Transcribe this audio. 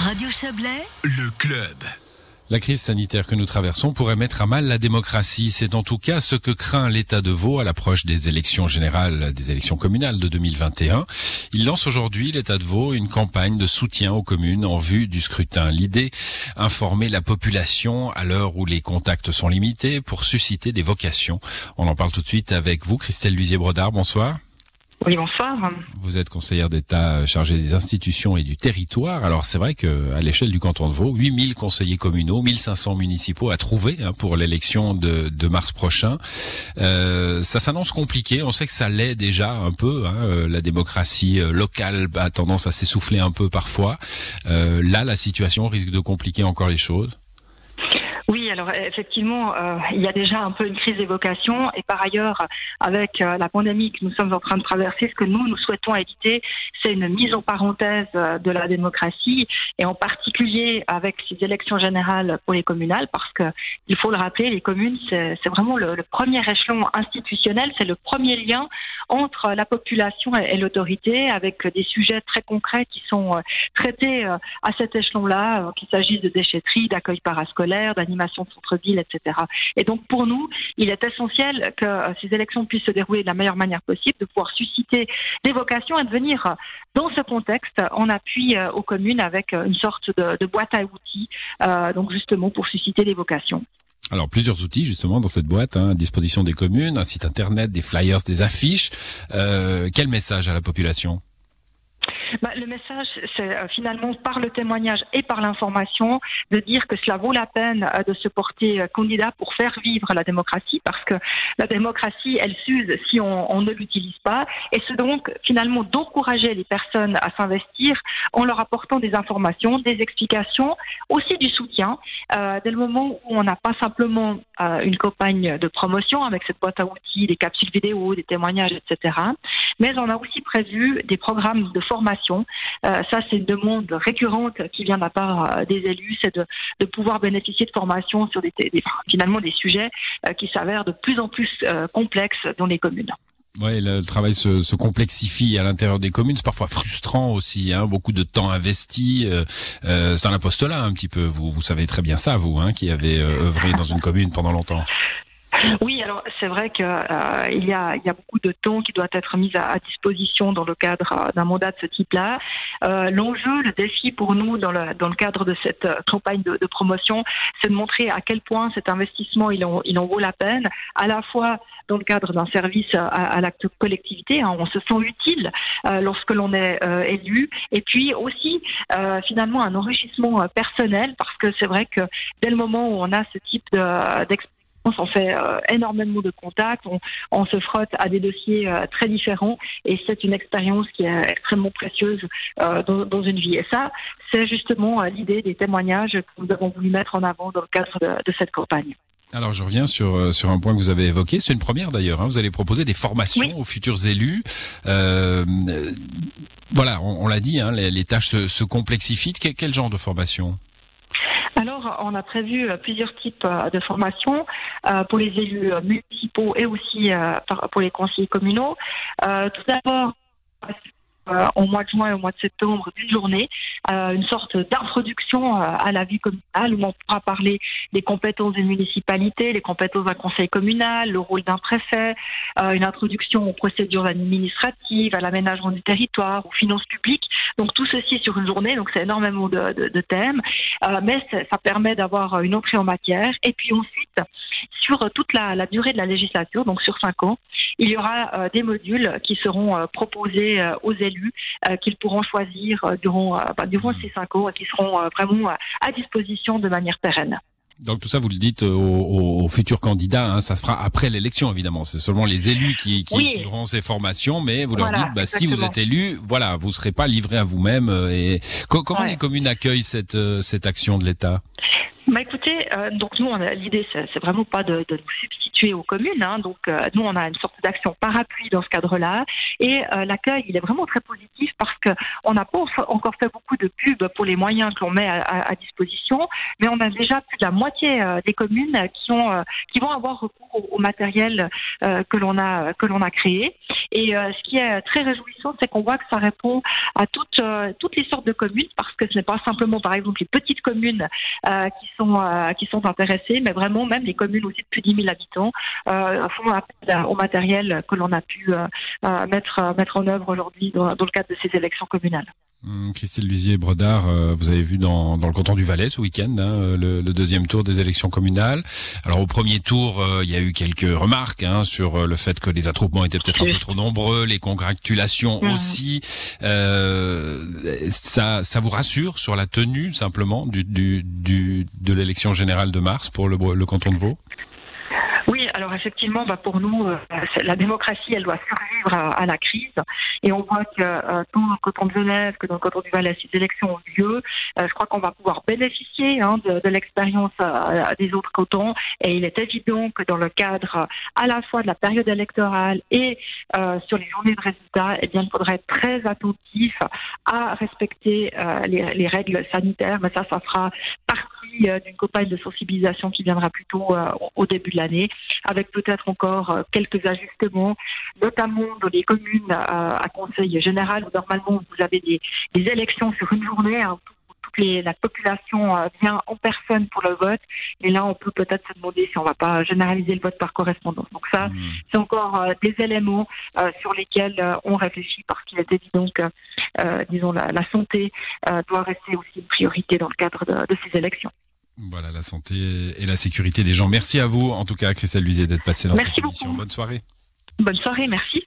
Radio Chablais, le club. La crise sanitaire que nous traversons pourrait mettre à mal la démocratie. C'est en tout cas ce que craint l'État de Vaud à l'approche des élections générales, des élections communales de 2021. Il lance aujourd'hui, l'État de Vaud, une campagne de soutien aux communes en vue du scrutin. L'idée, informer la population à l'heure où les contacts sont limités pour susciter des vocations. On en parle tout de suite avec vous, Christelle Luisier-Brodard. Bonsoir. Oui, bonsoir. Vous êtes conseillère d'État chargée des institutions et du territoire. Alors c'est vrai que à l'échelle du canton de Vaud, 8000 conseillers communaux, 1500 municipaux à trouver hein, pour l'élection de, mars prochain. Euh, ça s'annonce compliqué. On sait que ça l'est déjà un peu. Hein. Euh, la démocratie euh, locale a tendance à s'essouffler un peu parfois. Euh, là, la situation risque de compliquer encore les choses. Alors effectivement, euh, il y a déjà un peu une crise d'évocation et par ailleurs, avec euh, la pandémie que nous sommes en train de traverser, ce que nous, nous souhaitons éviter, c'est une mise en parenthèse euh, de la démocratie et en particulier avec ces élections générales pour les communales parce que, il faut le rappeler, les communes, c'est vraiment le, le, premier échelon institutionnel, c'est le premier lien entre la population et, et l'autorité avec des sujets très concrets qui sont traités à cet échelon-là, qu'il s'agisse de déchetterie, d'accueil parascolaire, d'animation de centre-ville, etc. Et donc pour nous, il est essentiel que euh, ces élections puissent se dérouler de la meilleure manière possible, de pouvoir susciter des vocations et de venir euh, dans ce contexte en appui euh, aux communes avec une sorte de, boîte à outils, donc justement pour susciter des vocations. Alors plusieurs outils justement dans cette boîte hein, à disposition des communes, un site internet, des flyers, des affiches. quel message à la population? Le message, c'est euh, finalement par le témoignage et par l'information de dire que cela vaut la peine euh, de se porter euh, candidat pour faire vivre la démocratie, parce que la démocratie, elle s'use si on, ne l'utilise pas, et c'est donc finalement d'encourager les personnes à s'investir en leur apportant des informations, des explications, aussi du soutien, dès le moment où on n'a pas simplement une campagne de promotion avec cette boîte à outils, des capsules vidéo, des témoignages, etc. Mais on a aussi prévu des programmes de formation. Euh, ça, c'est une demande récurrente qui vient de la part euh, des élus, c'est de, pouvoir bénéficier de formations sur des, finalement des sujets euh, qui s'avèrent de plus en plus complexes dans les communes. Oui, le travail se, complexifie à l'intérieur des communes. C'est parfois frustrant aussi. Hein, beaucoup de temps investi. Euh, c'est un apostolat un petit peu. Vous, vous savez très bien ça, vous, hein, qui avez œuvré dans une commune pendant longtemps. Oui, alors c'est vrai qu'il euh, il y, a, y a beaucoup de temps qui doit être mis à, à disposition dans le cadre euh, d'un mandat de ce type-là. Euh, L'enjeu, le défi pour nous dans le, dans le cadre de cette euh, campagne de, de promotion, c'est de montrer à quel point cet investissement il en, il en vaut la peine, à la fois dans le cadre d'un service à, à la collectivité, hein, on se sent utile euh, lorsque l'on est élu, et puis aussi finalement un enrichissement personnel, parce que c'est vrai que dès le moment où on a ce type d'expérience, on fait euh, énormément de contacts, on, on, se frotte à des dossiers euh, très différents et c'est une expérience qui est extrêmement précieuse euh, dans, dans, une vie. Et ça, c'est justement l'idée des témoignages que nous avons voulu mettre en avant dans le cadre de, de cette campagne. Alors je reviens sur sur un point que vous avez évoqué, c'est une première d'ailleurs. Hein. Vous allez proposer des formations oui. aux futurs élus. Voilà, on, on l'a dit, hein, les, les, tâches se, se complexifient. Quel, quel genre de formation? Alors, on a prévu plusieurs types de formations pour les élus municipaux et aussi euh, pour les conseillers communaux. Euh, tout d'abord, euh, au mois de juin et au mois de septembre d'une journée, euh, une sorte d'introduction euh, à la vie communale où on pourra parler des compétences d'une municipalité, les compétences d'un conseil communal, le rôle d'un préfet, euh, une introduction aux procédures administratives, à l'aménagement du territoire, aux finances publiques. Donc tout ceci sur une journée, donc c'est énormément de, de, de thèmes, euh, mais ça permet d'avoir une entrée en matière. Et puis ensuite, sur toute la, la, durée de la législature, donc sur cinq ans, il y aura euh, des modules qui seront euh, proposés euh, aux élus, qu'ils pourront choisir durant, bah, durant ces cinq ans et qui seront vraiment à disposition de manière pérenne. Donc tout ça, vous le dites aux, aux futurs candidats, hein, ça se fera après l'élection évidemment. C'est seulement les élus qui, qui, oui. qui auront ces formations, mais vous voilà, leur dites, bah, si vous êtes élu, voilà, vous serez pas livré à vous-même. Et co comment ouais. les communes accueillent cette cette action de l'État? Bah écoutez, euh, donc nous, l'idée, c'est vraiment pas de, de, nous substituer aux communes. Hein. donc nous, on a une sorte d'action parapluie dans ce cadre-là. Et l'accueil, il est vraiment très positif parce que on n'a pas encore fait beaucoup de pubs pour les moyens que l'on met à, disposition, mais on a déjà plus de la moitié des communes qui ont qui vont avoir recours au, matériel que l'on a que l'on a créé. Et ce qui est très réjouissant, c'est qu'on voit que ça répond à toutes toutes les sortes de communes parce que ce n'est pas simplement par exemple les petites communes qui sont qui sont intéressées, mais vraiment même les communes aussi de plus de 10 000 habitants font appel au matériel que l'on a pu mettre mettre en œuvre aujourd'hui dans, dans le cadre de ces élections communales. Hum, Christine Luisier-Brodard, euh, vous avez vu dans, dans le canton du Valais ce week-end hein, le, le, deuxième tour des élections communales. Alors au premier tour, euh, il y a eu quelques remarques hein, sur euh, le fait que les attroupements étaient peut-être un peu trop nombreux, les congratulations mmh. aussi. Euh, ça, ça vous rassure sur la tenue simplement du, du, du de l'élection générale de mars pour le, le canton de Vaud? Effectivement, bah pour nous, euh, la démocratie, elle doit survivre à, la crise. Et on voit que euh, tant dans le canton de Genève que dans le canton du Valais, ces élections ont lieu. Euh, je crois qu'on va pouvoir bénéficier hein, de, l'expérience des autres cantons. Et il est évident que dans le cadre à la fois de la période électorale et sur les journées de résultats, eh bien, il faudrait être très attentif à respecter les, les, règles sanitaires. Mais ça, ça fera partie d'une campagne de sensibilisation qui viendra plutôt au début de l'année avec peut-être encore euh, quelques ajustements, notamment dans les communes euh, à conseil général où normalement vous avez des, élections sur une journée. Hein, toute la population euh, vient en personne pour le vote. Et là, on peut peut-être se demander si on ne va pas généraliser le vote par correspondance. Donc ça, mmh. c'est encore des éléments sur lesquels on réfléchit parce qu'il est évident que, disons, la, santé doit rester aussi une priorité dans le cadre de ces élections. Voilà, la santé et la sécurité des gens. Merci à vous, en tout cas, Christelle Luisier, d'être passée dans cette émission. Bonne soirée. Bonne soirée, merci.